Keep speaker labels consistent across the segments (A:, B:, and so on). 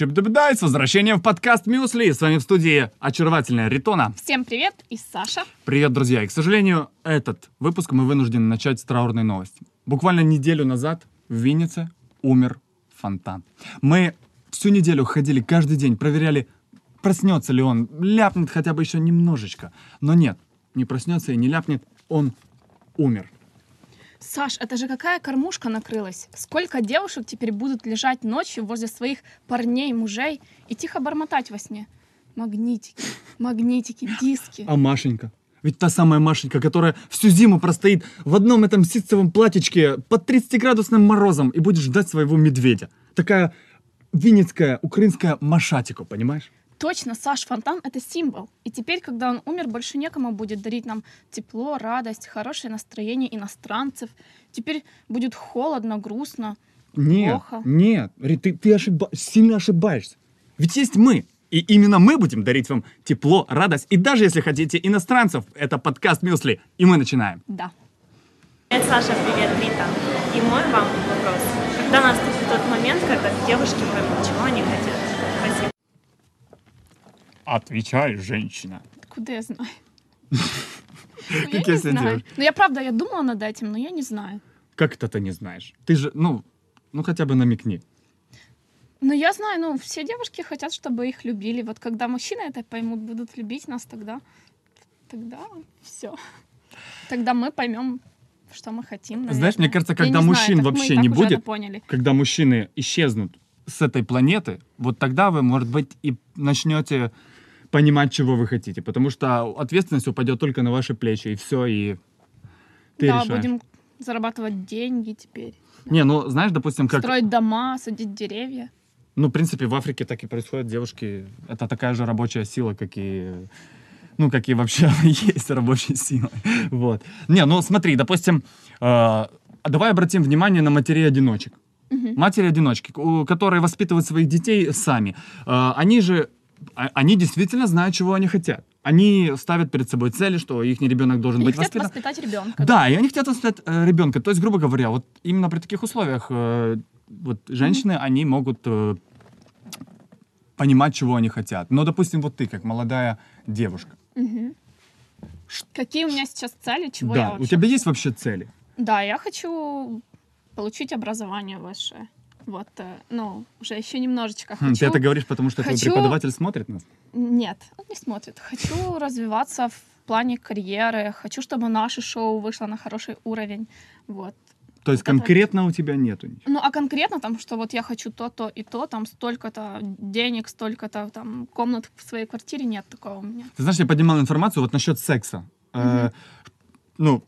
A: Щебдебдай с возвращением в подкаст Мюсли. С вами в студии очаровательная Ритона.
B: Всем привет и Саша.
A: Привет, друзья. И, к сожалению, этот выпуск мы вынуждены начать с траурной новости. Буквально неделю назад в Виннице умер фонтан. Мы всю неделю ходили каждый день, проверяли, проснется ли он, ляпнет хотя бы еще немножечко. Но нет, не проснется и не ляпнет, он умер.
B: Саш, это же какая кормушка накрылась? Сколько девушек теперь будут лежать ночью возле своих парней, мужей и тихо бормотать во сне? Магнитики, магнитики, диски.
A: А Машенька? Ведь та самая Машенька, которая всю зиму простоит в одном этом ситцевом платьичке под 30-градусным морозом и будет ждать своего медведя. Такая винницкая, украинская Машатико, понимаешь?
B: Точно, Саш, фонтан — это символ. И теперь, когда он умер, больше некому будет дарить нам тепло, радость, хорошее настроение иностранцев. Теперь будет холодно, грустно,
A: Нет,
B: плохо.
A: нет, ты, ты ошиба- сильно ошибаешься. Ведь есть мы. И именно мы будем дарить вам тепло, радость. И даже если хотите иностранцев, это подкаст Мюсли. И мы начинаем.
B: Да.
C: Привет, Саша, привет, Рита. И мой вам вопрос. Когда наступит тот момент, когда девушки поймут, чего они хотят?
A: Отвечай, женщина.
B: Откуда я знаю? Ну, я
A: Как
B: не
A: я
B: знаю. Ну, я правда, я думала над этим, но я не знаю.
A: Как это ты не знаешь? Ты же, ну, ну хотя бы намекни.
B: Ну, я знаю, ну, все девушки хотят, чтобы их любили. Вот когда мужчины это поймут, будут любить нас, тогда, тогда все. Тогда мы поймем, что мы хотим.
A: Знаешь,
B: наверное.
A: мне кажется, когда
B: не знаю,
A: мужчин
B: и
A: вообще не будет, когда мужчины исчезнут с этой планеты, вот тогда вы, может быть, и начнете понимать, чего вы хотите. Потому что ответственность упадет только на ваши плечи, и все, и ты
B: да,
A: решаешь.
B: будем зарабатывать деньги теперь.
A: Не, ну, знаешь, допустим, как...
B: Строить дома, садить деревья.
A: Ну, в принципе, в Африке так и происходит. Девушки — это такая же рабочая сила, как и... Ну, как и вообще есть рабочая сила. Вот. Не, ну смотри, допустим, э, давай обратим внимание на матерей-одиночек. Матери-одиночки, у- которые воспитывают своих детей сами. Э, они же, они действительно знают, чего они хотят. Они ставят перед собой цели, что их ребенок должен
B: Они
A: быть
B: хотят
A: воспитан.
B: воспитать ребенка.
A: Да, и они хотят воспитать э, ребенка. То есть, грубо говоря, вот именно при таких условиях э, вот женщины, они могут э, понимать, чего они хотят. Но, допустим, вот ты, как молодая девушка.
B: Какие у меня сейчас цели, чего
A: да,
B: я
A: у
B: вообще
A: тебя есть вообще цели?
B: Да, я хочу получить образование высшее. Вот, э, ну, уже еще немножечко
A: Хм,
B: хочу.
A: Ты это говоришь, потому что твой
B: хочу-
A: преподаватель смотрит нас?
B: Нет, он не смотрит. Хочу развиваться в плане карьеры. Хочу, чтобы наше шоу вышло на хороший уровень. Вот.
A: То есть
B: Вот это-
A: конкретно у тебя нету ничего?
B: Ну, а конкретно там, что вот я хочу то, то и то, там столько-то денег, столько-то там комнат в своей квартире, нет такого у меня.
A: Ты знаешь, я поднимал информацию вот насчет секса. Э, ну,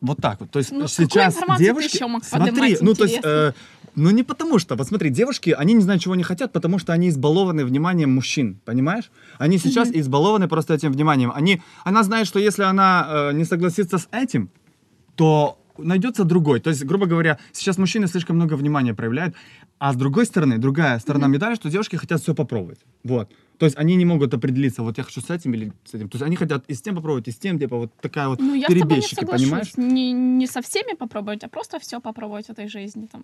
A: вот так вот. То есть
B: Ну,
A: сейчас девушки...
B: еще мог
A: смотри, ну то есть... э, ну не потому что, вот смотри, девушки, они не знают, чего они хотят, потому что они избалованы вниманием мужчин, понимаешь? Они сейчас избалованы просто этим вниманием. Они, она знает, что если она э, не согласится с этим, то найдется другой. То есть, грубо говоря, сейчас мужчины слишком много внимания проявляют, а с другой стороны, другая сторона медали, что девушки хотят все попробовать. Вот. То есть они не могут определиться, вот я хочу с этим или с этим. То есть они хотят и с тем попробовать, и с тем, типа вот такая вот
B: Ну, я с тобой не
A: перебежчики,
B: соглашусь.
A: понимаешь?
B: Не, не со всеми попробовать, а просто все попробовать в этой жизни. Там.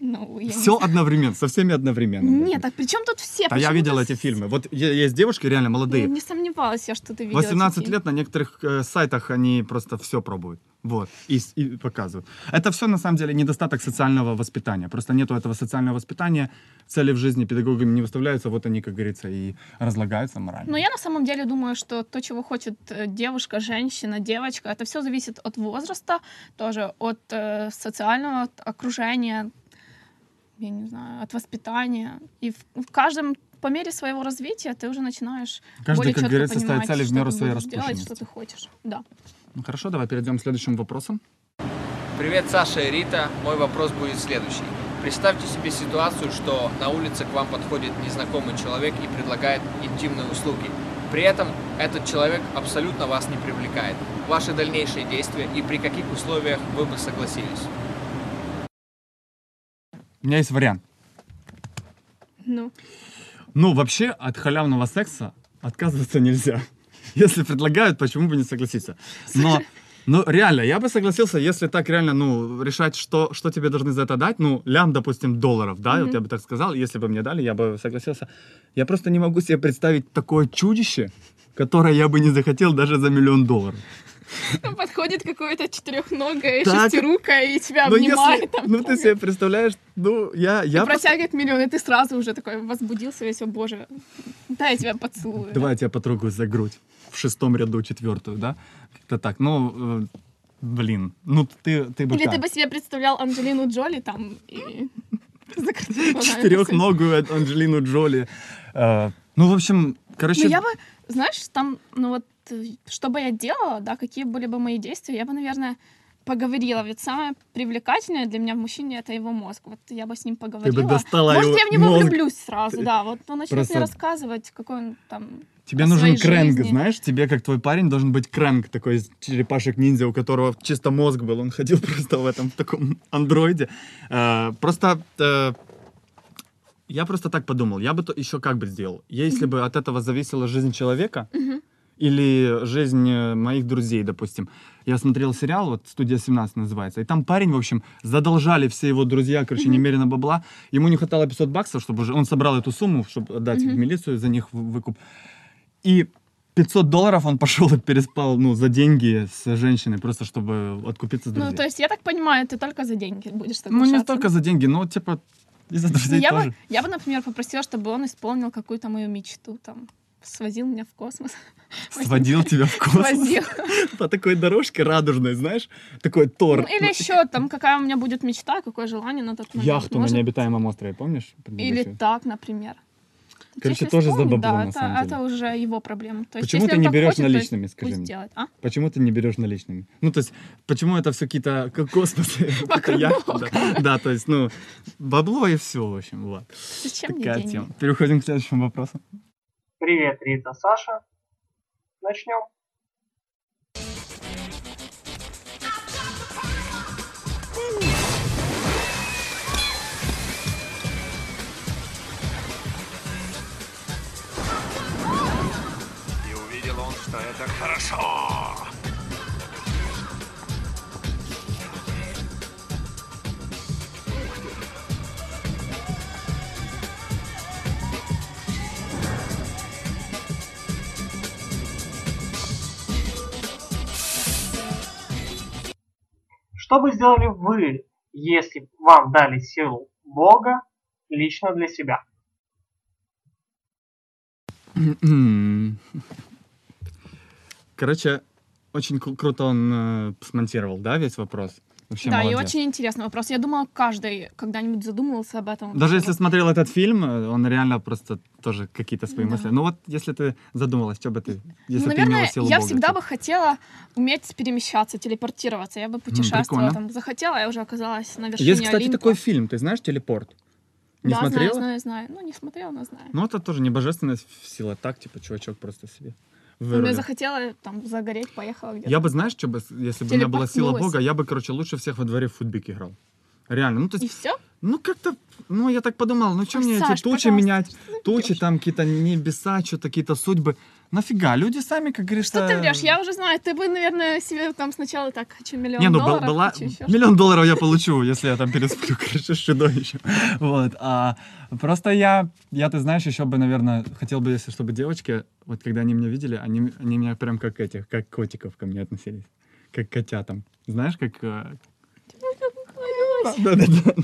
B: Ну, я не
A: Все
B: знаю.
A: одновременно, со всеми одновременно.
B: Нет, так при чем тут все?
A: А я видел эти фильмы. Вот есть девушки реально молодые.
B: Не сомневалась я, что ты видела. эти
A: 18
B: фильмы.
A: лет на некоторых э, сайтах они просто все пробуют. Вот. И, и показывают. Это все на самом деле недостаток социального воспитания. Просто нету этого социального воспитания. Цели в жизни педагогами не выставляются. Вот они, как говорится, и разлагаются морально.
B: Но я на самом деле думаю, что то, чего хочет э, девушка, женщина, девочка, это все зависит от возраста, тоже от э, социального от окружения, я не знаю, от воспитания. И в, в каждом по мере своего развития ты уже начинаешь
A: Каждый,
B: более
A: как
B: четко
A: говорится, ставит цели в меру своей
B: будешь делать,
A: распущенности.
B: что ты хочешь. Да.
A: Ну хорошо, давай перейдем к следующим вопросам.
D: Привет, Саша и Рита. Мой вопрос будет следующий. Представьте себе ситуацию, что на улице к вам подходит незнакомый человек и предлагает интимные услуги. При этом этот человек абсолютно вас не привлекает. Ваши дальнейшие действия и при каких условиях вы бы согласились?
A: У меня есть вариант.
B: Ну,
A: Ну, вообще, от халявного секса отказываться нельзя. Если предлагают, почему бы не согласиться? Но Ну, реально, я бы согласился, если так реально, ну, решать, что, что тебе должны за это дать, ну, лям, допустим, долларов, да, вот я бы так сказал, если бы мне дали, я бы согласился. Я просто не могу себе представить такое чудище, которое я бы не захотел даже за миллион долларов.
B: Подходит какое-то четырехногое,
A: Так.
B: шестирукое и тебя
A: Ну,
B: обнимает.
A: если,
B: там,
A: ну, ты себе представляешь, ну, я,
B: И
A: я просто-
B: протягивает миллион, и ты сразу уже такой возбудился весь, о боже, дай я тебя поцелую.
A: Давай я тебя потрогаю за грудь. В шестом ряду четвертую, да? Как-то так. Ну, э, блин. Ну, ты, ты бы
B: Или
A: как?
B: ты бы себе представлял Анджелину Джоли там и.
A: Четырехногую Анджелину Джоли. Э, Ну, в общем, короче...
B: Ну, я бы, знаешь, там, ну вот, э, что бы я делала, да, какие были бы мои действия, я бы, наверное, поговорила. Ведь самое привлекательное для меня в мужчине это его мозг. Вот я бы с ним поговорила.
A: достала
B: Может,
A: его
B: я в него
A: мозг.
B: влюблюсь сразу, да. Вот он начнет
A: Просто-
B: мне рассказывать, какой он там.
A: Тебе нужен крэнк,
B: жизни.
A: знаешь? Тебе, как твой парень, должен быть крэнк такой черепашек-ниндзя, у которого чисто мозг был. Он ходил просто в этом в таком андроиде. Э, Просто... э, Я просто так подумал. Я бы то еще как бы сделал. Если бы от этого зависела жизнь человека, или жизнь э, моих друзей, допустим. Я смотрел сериал, вот «Студия 17» называется, и там парень, в общем, задолжали все его друзья, короче, немерено бабла. Ему не хватало 500 баксов, чтобы уже... Он собрал эту сумму, чтобы отдать в милицию за них выкуп. И 500 долларов он пошел и переспал, ну, за деньги с женщиной, просто чтобы откупиться с друзей.
B: Ну, то есть, я так понимаю, ты только за деньги будешь
A: Ну, не
B: соглашаться,
A: только за деньги, но, типа, и за
B: Ну,
A: друзей
B: я,
A: тоже.
B: бы, я бы, например, попросила, чтобы он исполнил какую-то мою мечту, там, свозил меня в космос.
A: Сводил тебя в космос. По такой дорожке радужной, знаешь, такой Тор.
B: Ну, или еще там, какая у меня будет мечта, какое желание на тот момент.
A: Яхту на необитаемом острове, помнишь?
B: Или так, например.
A: Короче, тоже за бабло,
B: да,
A: на
B: это,
A: самом деле.
B: это уже его проблема. То есть,
A: Почему ты не берешь
B: хочет, то есть
A: наличными, скажи мне?
B: делает. А?
A: Почему ты не берешь наличными? Ну, то есть, почему это все какие-то как космосы? да. То есть, ну, бабло и все, в общем, вот.
B: Зачем мне
A: Такая тема. Переходим к следующему вопросу.
E: Привет, Рита, Саша. Начнем.
F: И увидел он, что это хорошо.
E: Что бы сделали вы, если вам дали силу Бога лично для себя?
A: Короче, очень кру- круто он э, смонтировал, да, весь вопрос? Вообще
B: Да, и
A: молодец.
B: очень интересный вопрос. Я думала, каждый когда-нибудь задумывался об этом.
A: Даже если смотрел этот фильм, он реально просто тоже какие-то свои
B: Да.
A: мысли. Ну вот, если ты задумалась, что бы ты, если
B: Ну,
A: ты
B: наверное,
A: имела силу
B: я
A: Бога,
B: всегда бы хотела уметь перемещаться, телепортироваться. Я бы путешествовала там, захотела, я уже оказалась на вершине
A: Есть, кстати,
B: Олимпа.
A: такой фильм, ты знаешь, «Телепорт»? Не
B: да,
A: смотрела?
B: знаю, знаю, знаю. Ну, не смотрела, но знаю.
A: Ну, это тоже не божественная сила, так, типа, чувачок просто себе
B: Ну, я захотела там загореть, поехала где-то.
A: Я бы, знаешь, что бы, если бы у меня была сила. Бога, я бы, короче, лучше всех во дворе в футбик играл. Реально, ну, то
B: И
A: есть,
B: все?
A: ну, как-то, ну, я так подумал, ну, что мне эти тучи менять, тучи, там, какие-то небеса, что-то, какие-то судьбы. Нафига, люди сами, как говорится...
B: Что ты врешь? Я уже знаю. Ты бы, наверное, себе там сначала так хочу миллион
A: Не, ну,
B: долларов,
A: была... Миллион долларов я получу, если я там пересплю, короче, с чудовищем. Вот. А просто я, я, ты знаешь, еще бы, наверное, хотел бы, если чтобы девочки, вот когда они меня видели, они, они меня прям как этих, как котиков ко мне относились. Как котятам. Знаешь, как... э, Да-да-да.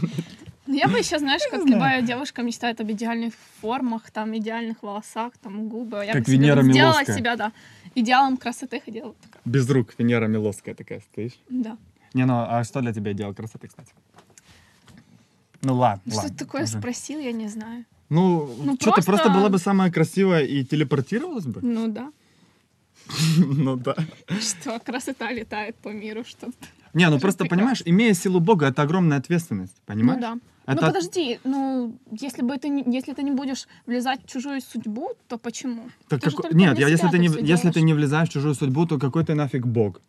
B: Ну, я бы еще, знаешь, как любая девушка мечтает об идеальных формах, там, идеальных волосах, там, губы. Я
A: Как
B: бы себе
A: Венера
B: сделала
A: Миловская.
B: себя, да, идеалом красоты ходила. такая,
A: Без рук Венера Миловская такая стоишь.
B: Да.
A: Не, ну, а что для тебя идеал красоты, кстати? Ну ладно, ладно.
B: Что ты такое
A: уже.
B: спросил, я не знаю.
A: Ну,
B: Ну,
A: что, ты
B: просто-
A: просто была бы самая красивая и телепортировалась бы?
B: Ну да.
A: Ну да.
B: Что красота летает по миру, что
A: Не, ну просто, понимаешь, имея силу Бога, это огромная ответственность, понимаешь?
B: Ну да.
A: Это-
B: Ну подожди, ну если бы ты не, если ты не будешь влезать в чужую судьбу, то почему?
A: Так
B: Ты только
A: Нет, я, если, ты не, если ты
B: делаешь.
A: не влезаешь в чужую судьбу, то какой ты нафиг Бог?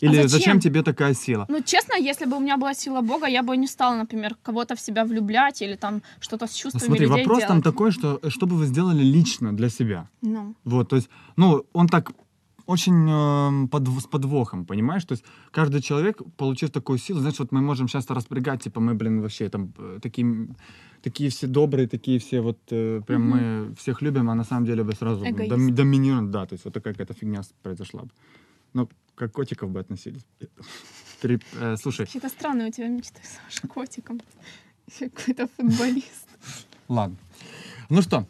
A: Или
B: А зачем?
A: зачем тебе такая сила?
B: Ну, честно, если бы у меня была сила Бога, я бы не стала, например, кого-то в себя влюблять или там что-то с чувствами
A: смотри,
B: людей
A: вопрос там
B: делать.
A: такой, что э, что бы вы сделали лично для себя?
B: Ну,
A: Вот, то есть, ну, он так очень эм, подв- с подвохом, понимаешь? То есть каждый человек, получив такую силу, знаешь, вот мы можем часто распрягать, типа мы, блин, вообще там э, такие, такие все добрые, такие все вот, э, прям
B: Мгм.
A: мы всех любим, а на самом деле бы сразу доми- доминируем, да, то есть вот такая какая-то фигня произошла бы. Ну, как котиков бы относились. Пере- э, слушай,
B: Какие-то странные у тебя мечты, Саша, котиком. Какой-то футболист.
A: ладно. Ну что,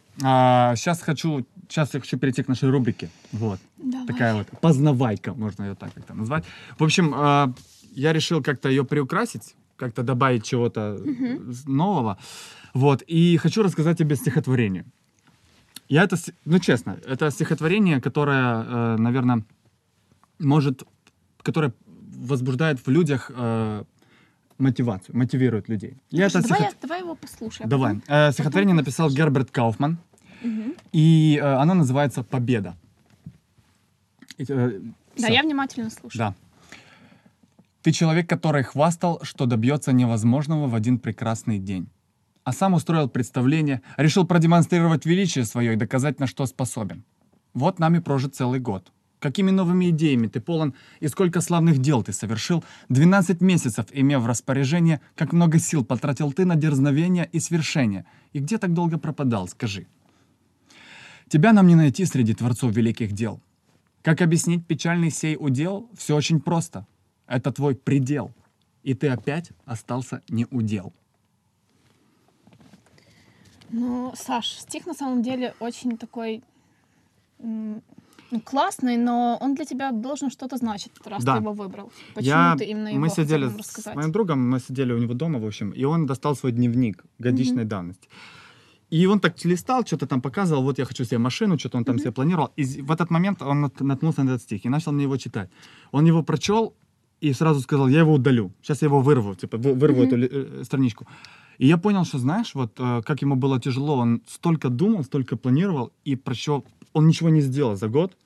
A: сейчас хочу, сейчас я хочу перейти к нашей рубрике. Вот.
B: Давай.
A: такая вот познавайка, можно ее так как-то назвать. В общем, э, я решил как-то ее приукрасить, как-то добавить чего-то с- нового. Вот, и хочу рассказать тебе стихотворение. Я это, ну честно, это стихотворение, которое, наверное, может, которое возбуждает в людях э, мотивацию, мотивирует людей. Я
B: Слушай,
A: это
B: давай,
A: стихот-
B: я- давай его послушаем. а
A: Давай.
B: потом-
A: Э, стихотворение
B: потом
A: написал. Герберт Кауфман, И э, оно называется «Победа». И, э,
B: Да, я внимательно слушаю.
A: Да. Ты человек, который хвастал, что добьется невозможного в один прекрасный день. А сам устроил представление, решил продемонстрировать величие свое и доказать, на что способен. Вот нами прожит целый год. Какими новыми идеями ты полон и сколько славных дел ты совершил, 12 месяцев имев в распоряжение, как много сил потратил ты на дерзновение и свершение. И где так долго пропадал, скажи? Тебя нам не найти среди творцов великих дел. Как объяснить печальный сей удел? Все очень просто. Это твой предел. И ты опять остался не удел.
B: Ну, Саш, стих на самом деле очень такой ну, классный, но он для тебя должен что-то значить, раз
A: Да.
B: ты его выбрал. Почему
A: Я-
B: ты именно его
A: мы сидели с
B: рассказать?
A: моим другом, мы сидели у него дома, в общем, и он достал свой дневник годичной давности. И он так листал, что-то там показывал, вот я хочу себе машину, что-то он там себе планировал. И в этот момент он нат- наткнулся на этот стих и начал мне его читать. Он его прочел и сразу сказал, я его удалю. Сейчас я его вырву, типа вы- вырву эту ли- э, страничку. И я понял, что, знаешь, вот э, как ему было тяжело, он столько думал, столько планировал и прочел, он ничего не сделал за год,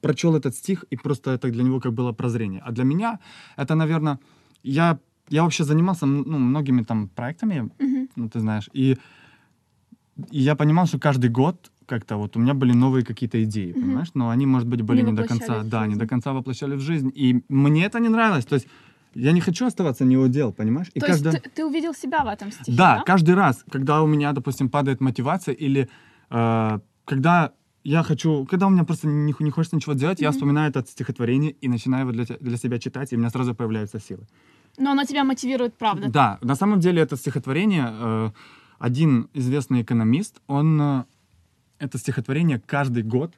A: прочел этот стих, и просто это для него как было прозрение. А для меня это, наверное, я, я вообще занимался ну, многими там проектами, ну, ты знаешь, и, и я понимал, что каждый год как-то вот у меня были новые какие-то идеи, понимаешь, но они, может быть, были
B: Не
A: не, до конца, да, не до конца воплощали в жизнь, и мне это не нравилось, то есть я не хочу оставаться не удел, понимаешь? И
B: То
A: каждый-
B: есть ты, ты увидел себя в этом стихе,
A: да,
B: да?
A: каждый раз, когда у меня, допустим, падает мотивация, или э, когда я хочу, когда у меня просто не, не хочется ничего делать, я
B: Мгм.
A: вспоминаю это стихотворение и начинаю его для, для себя читать, и у меня сразу появляются силы.
B: Но оно тебя мотивирует, правда.
A: Да, на самом деле это стихотворение, э, один известный экономист, он э, это стихотворение каждый год,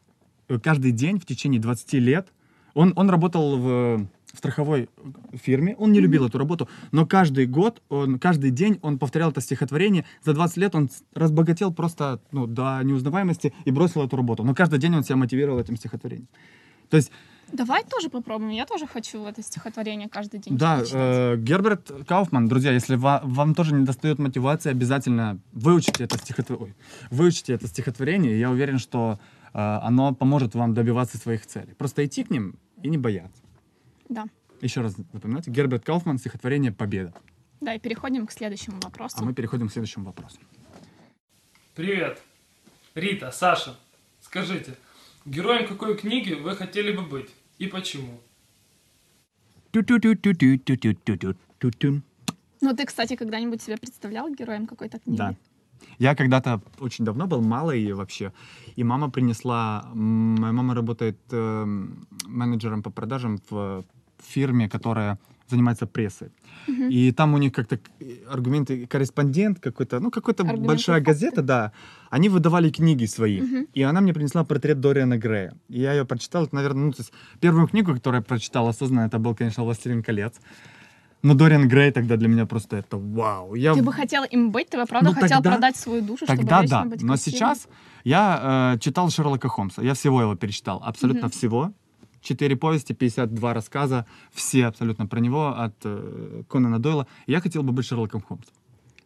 A: э, каждый день в течение 20 лет, он, он работал в, в страховой фирме, он не любил эту работу, но каждый год, он, каждый день он повторял это стихотворение, за 20 лет он разбогател просто ну, до неузнаваемости и бросил эту работу, но каждый день он себя мотивировал этим стихотворением. То есть
B: Давай тоже попробуем. Я тоже хочу это стихотворение каждый день
A: Да, э, Герберт Кауфман, друзья, если ва- вам тоже не достает мотивации, обязательно выучите это, стихотво- ой, выучите это стихотворение. и Я уверен, что э, оно поможет вам добиваться своих целей. Просто идти к ним и не бояться.
B: Да.
A: Еще раз запоминайте, Герберт Кауфман, стихотворение «Победа».
B: Да, и переходим к следующему
A: А
B: вопросу.
A: мы переходим к следующему вопросу.
G: Привет. Рита, Саша, скажите, героем какой книги вы хотели бы быть и почему.
B: Ну, ты, кстати, когда-нибудь себя представлял героем какой-то книги?
A: Да. Я когда-то очень давно был малый вообще, и мама принесла... Моя мама работает э, менеджером по продажам в фирме, которая занимается прессой. И там у них как-то к- аргументы, корреспондент какой-то, ну, какой-то большая
B: факты.
A: газета, да. Они выдавали книги свои. И она мне принесла портрет Дориана Грея. И я ее прочитал, это, наверное, ну, то есть первую книгу, которую я прочитал осознанно, это был, конечно, «Властелин колец». Но Дориан Грей тогда для меня просто это вау. Я
B: Ты бы хотел им быть? Ты бы, правда,
A: Ну,
B: хотел
A: тогда-
B: продать свою душу, чтобы
A: Тогда
B: вечно
A: да.
B: быть
A: Но
B: красивым?
A: сейчас я э, читал Шерлока Холмса. Я всего его перечитал. Абсолютно
B: Мгм.
A: всего. Четыре повести, 52 рассказа. Все абсолютно про него от э, Конана Дойла. Я хотел бы быть Шерлоком Холмсом.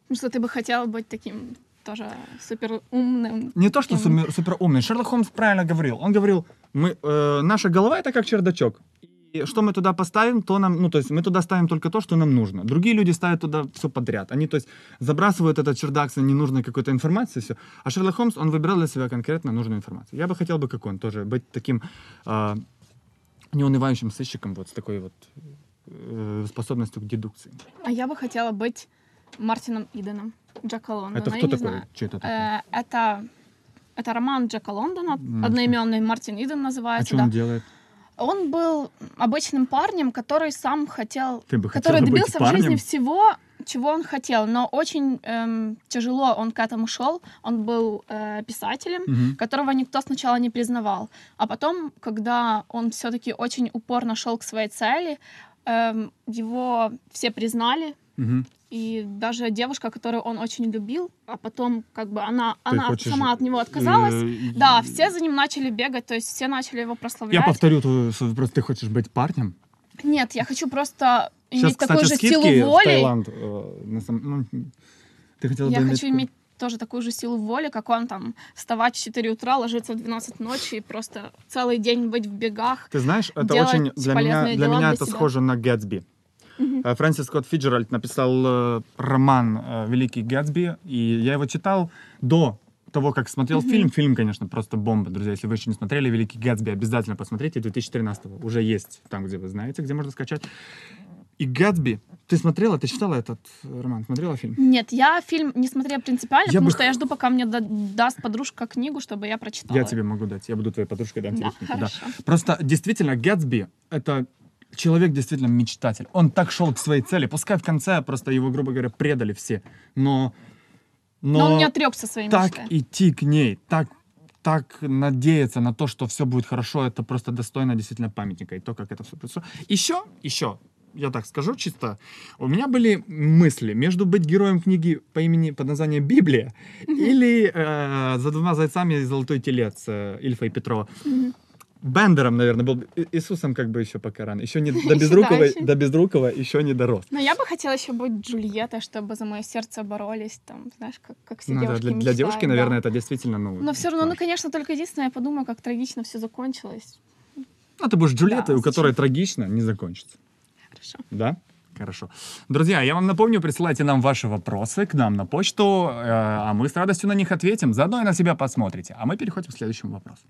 B: Ну, что ты бы хотел быть таким тоже супер умным.
A: Не то, что
B: Таким-
A: супер умный. Шерлок Холмс правильно говорил. Он говорил, мы, э, наша голова это как чердачок. И что мы туда поставим, то нам, ну, то есть мы туда ставим только то, что нам нужно. Другие люди ставят туда все подряд. Они, то есть, забрасывают этот чердак с ненужной какой-то информацией, все. А Шерлок Холмс, он выбирал для себя конкретно нужную информацию. Я бы хотел бы, как он, тоже быть таким э, неунывающим сыщиком вот с такой вот э, способностью к дедукции.
B: А я бы хотела быть Мартином Иденом, Джека Лондона.
A: это кто такой?
B: знаю.
A: Что это такое?
B: Э, это, это роман Джека Лондона,
A: Мгм.
B: одноименный Мартин Иден
A: а
B: называется.
A: что
B: да.
A: он делает?
B: Он был обычным парнем, который сам хотел,
A: Ты бы
B: который добился в жизни
A: парнем?
B: всего, чего он хотел, но очень эм, тяжело он к этому шел. Он был э, писателем,
A: Мгм.
B: которого никто сначала не признавал, а потом, когда он все-таки очень упорно шел к своей цели, эм, его все признали.
A: Мгм.
B: И даже девушка, которую он очень любил, а потом как бы она,
A: Ты
B: она
A: хочешь,
B: сама от него отказалась.
A: Э,
B: Да, все за ним начали бегать, то есть все начали его
A: Я
B: прославлять.
A: повторю твой свой вопрос. Ты хочешь быть парнем?
B: Нет, я хочу просто
A: Сейчас,
B: иметь
A: кстати,
B: такую же силу
A: в
B: воли.
A: Таиланд. э, самом- ну, ты хотела
B: Я хочу иметь тоже такую же силу воли, как он там вставать в 4 утра, ложиться в 12 ночи и просто целый день быть в бегах.
A: Ты знаешь, это очень для меня, для меня
B: для
A: это
B: себя.
A: схоже на Гэтсби. Э, Фрэнсис Скотт Фиджеральд написал э, роман э, «Великий Гэтсби», и я его читал до того, как смотрел фильм. Фильм, конечно, просто бомба, друзья. Если вы еще не смотрели «Великий Гэтсби», обязательно посмотрите. 2013 уже есть там, где вы знаете, где можно скачать. И Гэтсби, ты смотрела, ты читала этот э, роман, смотрела фильм?
B: Нет, я фильм не смотрела принципиально,
A: Я
B: потому
A: бы
B: что я жду, пока мне да- даст подружка книгу, чтобы я прочитала.
A: Я тебе могу дать. Я буду твоей подружкой, дам тебе
B: Да,
A: книгу,
B: хорошо.
A: Просто действительно Гэтсби — это человек действительно мечтатель. Он так шел к своей цели. Пускай в конце просто его, грубо говоря, предали все. Но...
B: Но, он не отрекся своей
A: так
B: мечтой.
A: идти к ней, так так надеяться на то, что все будет хорошо, это просто достойно действительно памятника. И то, как это все произошло. Еще, еще, я так скажу чисто, у меня были мысли между быть героем книги по имени, под названием Библия или э, «За двумя зайцами и золотой телец» э, Ильфа и Петрова. Бендером, наверное, был. Иисусом как бы еще пока рано. Еще не до Безрукова, до Безрукова еще не дорос.
B: Но я бы хотела еще быть Джульеттой, чтобы за мое сердце боролись, там, знаешь, как, как все
A: Ну да,
B: девушки
A: для, для
B: мечтают,
A: девушки,
B: да.
A: наверное, это действительно, ну...
B: Но все равно, ну, конечно, только единственное, я подумаю, как трагично все закончилось.
A: Ну, ты будешь Джульеттой,
B: Да,
A: у которой трагично не закончится.
B: Хорошо.
A: Да? Хорошо. Друзья, я вам напомню, присылайте нам ваши вопросы к нам на почту, э, а мы с радостью на них ответим. Заодно и на себя посмотрите. А мы переходим к следующему вопросу.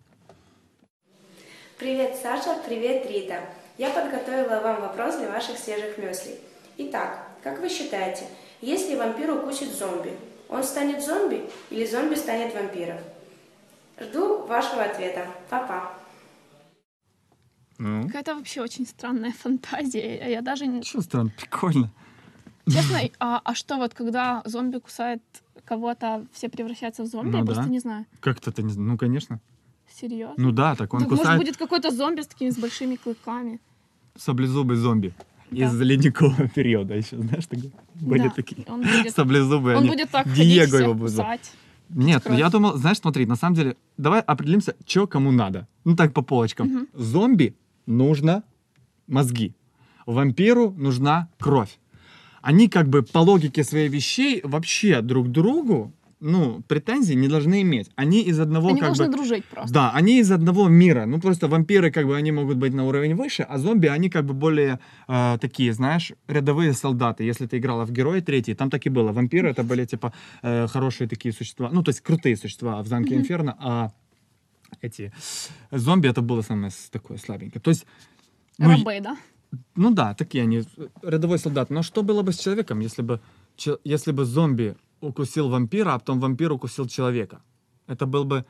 H: Привет, Саша, привет, Рита. Я подготовила вам вопрос для ваших свежих мыслей. Итак, как вы считаете, если вампир укусит зомби, он станет зомби или зомби станет вампиром? Жду вашего ответа. Папа.
A: Ну,
B: Какая-то вообще очень странная фантазия. Я даже не...
A: что странно, прикольно.
B: Честно, а, а что вот, когда зомби кусает кого-то, все превращаются в зомби?
A: Ну
B: я
A: да.
B: просто не знаю.
A: Как-то ты не знаешь. Ну, конечно.
B: Серьезно?
A: Ну да, так он
B: Так, может,
A: кусает
B: будет какой-то зомби с такими с большими клыками.
A: саблезубый зомби.
B: Да.
A: Из ледникового периода еще, знаешь, такие? Были
B: Да,
A: такие.
B: Он будет,
A: Саблезубые.
B: он
A: они.
B: будет так
A: Диего его будет
B: кусать.
A: Нет, ну я думал, знаешь, смотри, на самом деле, давай определимся, что кому надо. Ну так по полочкам. Зомби нужно мозги. Вампиру нужна кровь. Они как бы по логике своих вещей вообще друг другу, ну, претензий не должны иметь. Они из одного
B: Они
A: как
B: должны
A: бы...
B: дружить просто.
A: Да, они из одного мира. Ну, просто вампиры, как бы, они могут быть на уровень выше, а зомби, они как бы более э, такие, знаешь, рядовые солдаты. Если ты играла в Герои третий, там так и было. Вампиры это были, типа, э, хорошие такие существа. Ну, то есть крутые существа в замке Инферно, а эти зомби это было самое такое слабенькое. То есть, ну,
B: Рабы, да?
A: ну да, такие они, рядовой солдат. Но что было бы с человеком, если бы, если бы зомби укусил вампира, а потом вампир укусил человека? Это был бы,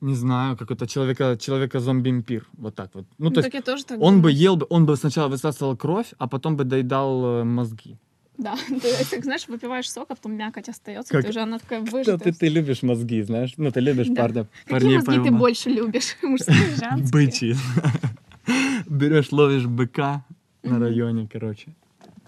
A: не знаю, какой-то человека, человека-зомби-импир. Вот так вот. Ну,
B: Ну,
A: то
B: так
A: есть он бы
B: думаю.
A: ел, бы, он бы сначала высасывал кровь, а потом бы доедал э, мозги.
B: Да, ты, так, знаешь, выпиваешь сок, а потом мякоть остается,
A: Как-
B: ты уже она такая выжатая.
A: ты, ты любишь мозги, знаешь? Ну, ты любишь
B: Да.
A: парня,
B: Какие мозги ты
A: поймать.
B: больше любишь? Мужские, женские?
A: Бычьи. Берешь, ловишь быка на районе, короче.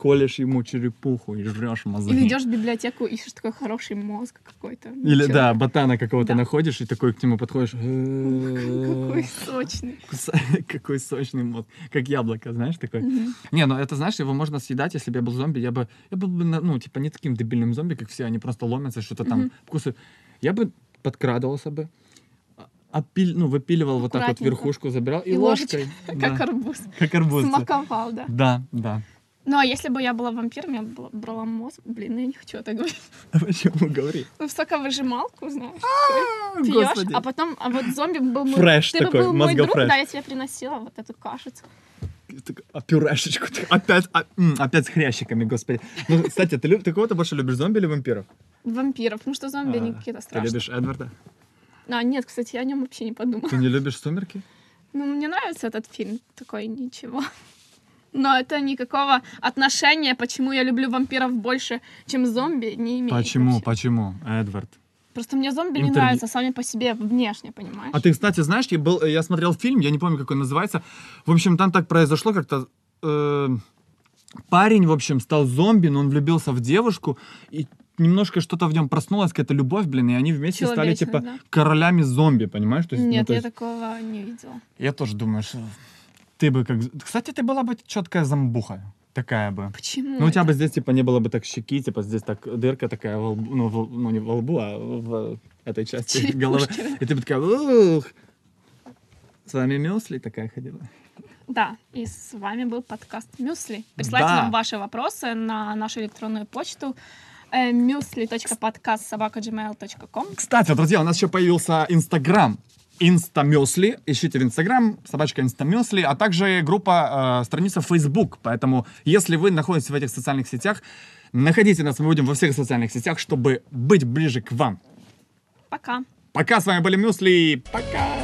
A: Колешь ему черепуху и жрешь мозги.
B: Или идешь в библиотеку, ищешь такой хороший мозг какой-то.
A: Или, да, ботана какого-то
B: Да.
A: находишь и такой к нему подходишь.
B: Какой сочный.
A: Какой сочный мозг. Как яблоко, знаешь, такой. Не, ну это, знаешь, его можно съедать, если бы я был зомби. Я бы, я был бы, ну, типа, не таким дебильным зомби, как все, они просто ломятся, что-то там кусают. Я бы подкрадывался бы, а- опиль, ну, выпиливал вот так вот верхушку, забирал и,
B: И
A: ложкой.
B: ложечкой,
A: да,
B: как арбуз.
A: как арбуз.
B: Смаковал, да.
A: Да, да.
B: Ну, а если бы я была вампиром, я бы брала мозг. Блин, я не хочу это говорить.
A: Почему говори?
B: Ну, в соковыжималку, знаешь.
A: А,
B: Пьешь, а потом, а вот зомби был мой...
A: Фреш
B: Ты бы
A: такой,
B: был мой друг, да, я тебе приносила вот эту кашицу.
A: А пюрешечку. ты Опять, а, опять с хрящиками, господи. Ну, кстати, ты, ты кого-то больше любишь, зомби или вампиров?
B: Вампиров, потому что зомби, они
A: А,
B: какие-то
A: Ты
B: страшные.
A: любишь Эдварда?
B: А, нет, кстати, я о нем вообще не подумала.
A: Ты не любишь «Сумерки»?
B: Ну, мне нравится этот фильм, такой ничего. Но это никакого отношения, почему я люблю вампиров больше, чем зомби, не имеет.
A: Почему,
B: вообще.
A: почему, Эдвард?
B: Просто мне зомби не
A: Интервью-
B: нравятся сами по себе внешне, понимаешь?
A: А ты, кстати, знаешь, я, был, я смотрел фильм, я не помню, как он называется. В общем, там так произошло как-то... э, парень, в общем, стал зомби, но он влюбился в девушку, и немножко что-то в нем проснулась, какая-то любовь, блин, и они вместе стали, типа,
B: да?
A: королями зомби, понимаешь? То есть, ну,
B: Нет,
A: то
B: я
A: есть-
B: такого не видела.
A: Я тоже думаю, что ты бы как... Кстати, ты была бы четкая замбуха. Такая бы.
B: Почему?
A: Ну, у тебя бы здесь, типа, не было бы так щеки, типа, здесь так дырка такая, во лбу- ну, в- ну, не во лбу, а в этой части
B: Черепушки,
A: головы. И ты бы такая, ух. С вами Мюсли такая ходила.
B: Да, и с вами был подкаст Мюсли. Присылайте
A: Да.
B: нам ваши вопросы на нашу электронную почту э, musli.podcast.gmail.com
A: Кстати, друзья, у нас еще появился Инстаграм. Инстамесли. Ищите в Инстаграм, собачка Инстамесли, а также группа, э, страница Facebook. Поэтому, если вы находитесь в этих социальных сетях, находите нас, мы будем во всех социальных сетях, чтобы быть ближе к вам.
B: Пока.
A: Пока, с вами были Мюсли. Пока.